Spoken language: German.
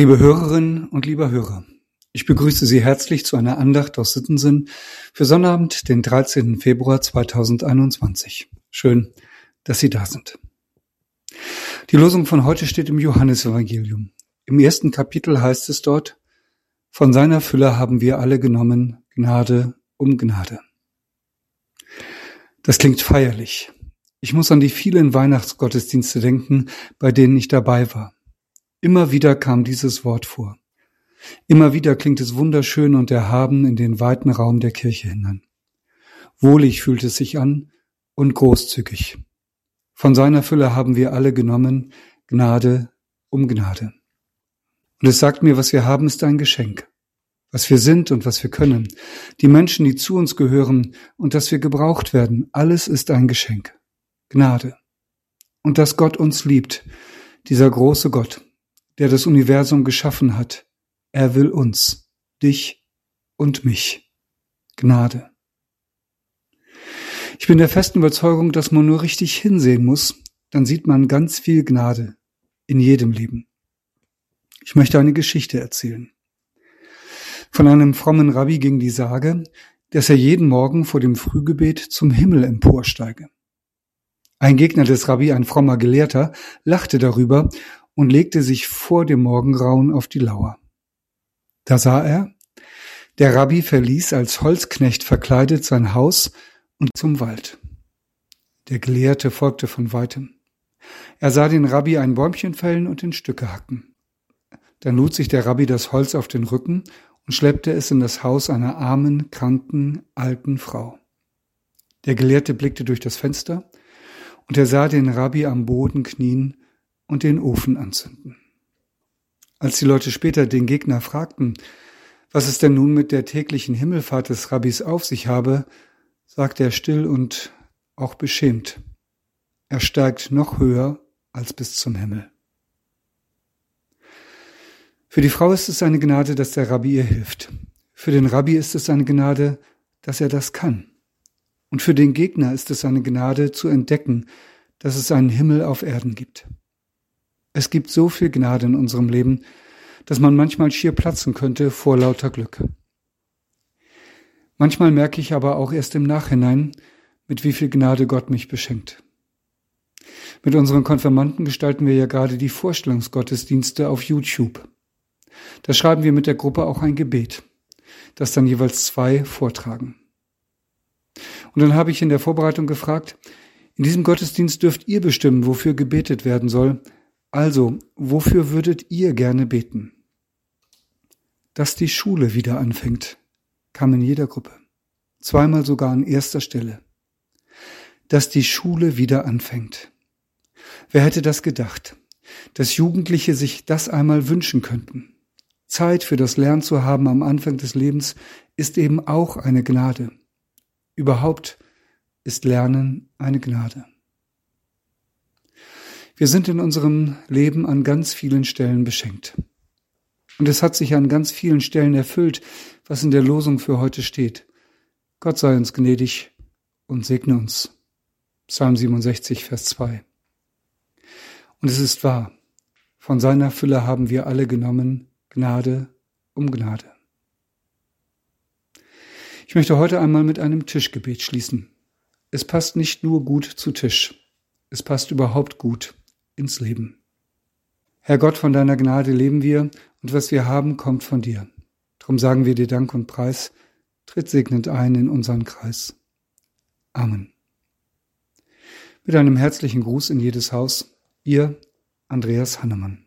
Liebe Hörerinnen und lieber Hörer, ich begrüße Sie herzlich zu einer Andacht aus Sittensinn für Sonnabend, den 13. Februar 2021. Schön, dass Sie da sind. Die Losung von heute steht im Johannesevangelium. Im ersten Kapitel heißt es dort, von seiner Fülle haben wir alle genommen, Gnade um Gnade. Das klingt feierlich. Ich muss an die vielen Weihnachtsgottesdienste denken, bei denen ich dabei war. Immer wieder kam dieses Wort vor. Immer wieder klingt es wunderschön und erhaben in den weiten Raum der Kirche hinein. Wohlig fühlt es sich an und großzügig. Von seiner Fülle haben wir alle genommen, Gnade um Gnade. Und es sagt mir, was wir haben, ist ein Geschenk. Was wir sind und was wir können. Die Menschen, die zu uns gehören und dass wir gebraucht werden, alles ist ein Geschenk. Gnade. Und dass Gott uns liebt, dieser große Gott, der das Universum geschaffen hat, er will uns, dich und mich. Gnade. Ich bin der festen Überzeugung, dass man nur richtig hinsehen muss, dann sieht man ganz viel Gnade in jedem Leben. Ich möchte eine Geschichte erzählen. Von einem frommen Rabbi ging die Sage, dass er jeden Morgen vor dem Frühgebet zum Himmel emporsteige. Ein Gegner des Rabbi, ein frommer Gelehrter, lachte darüber und legte sich vor dem Morgengrauen auf die Lauer. Da sah er, der Rabbi verließ als Holzknecht verkleidet sein Haus und zum Wald. Der Gelehrte folgte von weitem. Er sah den Rabbi ein Bäumchen fällen und in Stücke hacken. Dann lud sich der Rabbi das Holz auf den Rücken und schleppte es in das Haus einer armen, kranken, alten Frau. Der Gelehrte blickte durch das Fenster und er sah den Rabbi am Boden knien und den Ofen anzünden. Als die Leute später den Gegner fragten, was es denn nun mit der täglichen Himmelfahrt des Rabbis auf sich habe, sagte er still und auch beschämt. Er steigt noch höher als bis zum Himmel. Für die Frau ist es eine Gnade, dass der Rabbi ihr hilft. Für den Rabbi ist es eine Gnade, dass er das kann. Und für den Gegner ist es eine Gnade zu entdecken, dass es einen Himmel auf Erden gibt. Es gibt so viel Gnade in unserem Leben, dass man manchmal schier platzen könnte vor lauter Glück. Manchmal merke ich aber auch erst im Nachhinein, mit wie viel Gnade Gott mich beschenkt. Mit unseren Konfirmanden gestalten wir ja gerade die Vorstellungsgottesdienste auf YouTube. Da schreiben wir mit der Gruppe auch ein Gebet, das dann jeweils zwei vortragen. Und dann habe ich in der Vorbereitung gefragt, in diesem Gottesdienst dürft ihr bestimmen, wofür gebetet werden soll. Also, wofür würdet ihr gerne beten? Dass die Schule wieder anfängt, kam in jeder Gruppe. Zweimal sogar an erster Stelle. Dass die Schule wieder anfängt. Wer hätte das gedacht? Dass Jugendliche sich das einmal wünschen könnten. Zeit für das Lernen zu haben am Anfang des Lebens ist eben auch eine Gnade. Überhaupt ist Lernen eine Gnade. Wir sind in unserem Leben an ganz vielen Stellen beschenkt. Und es hat sich an ganz vielen Stellen erfüllt, was in der Losung für heute steht. Gott sei uns gnädig und segne uns. Psalm 67, Vers 2. Und es ist wahr, von seiner Fülle haben wir alle genommen, Gnade um Gnade. Ich möchte heute einmal mit einem Tischgebet schließen. Es passt nicht nur gut zu Tisch, es passt überhaupt gut ins Leben. Herr Gott, von deiner Gnade leben wir und was wir haben, kommt von dir. Drum sagen wir dir Dank und Preis, tritt segnend ein in unseren Kreis. Amen. Mit einem herzlichen Gruß in jedes Haus, ihr Andreas Hannemann.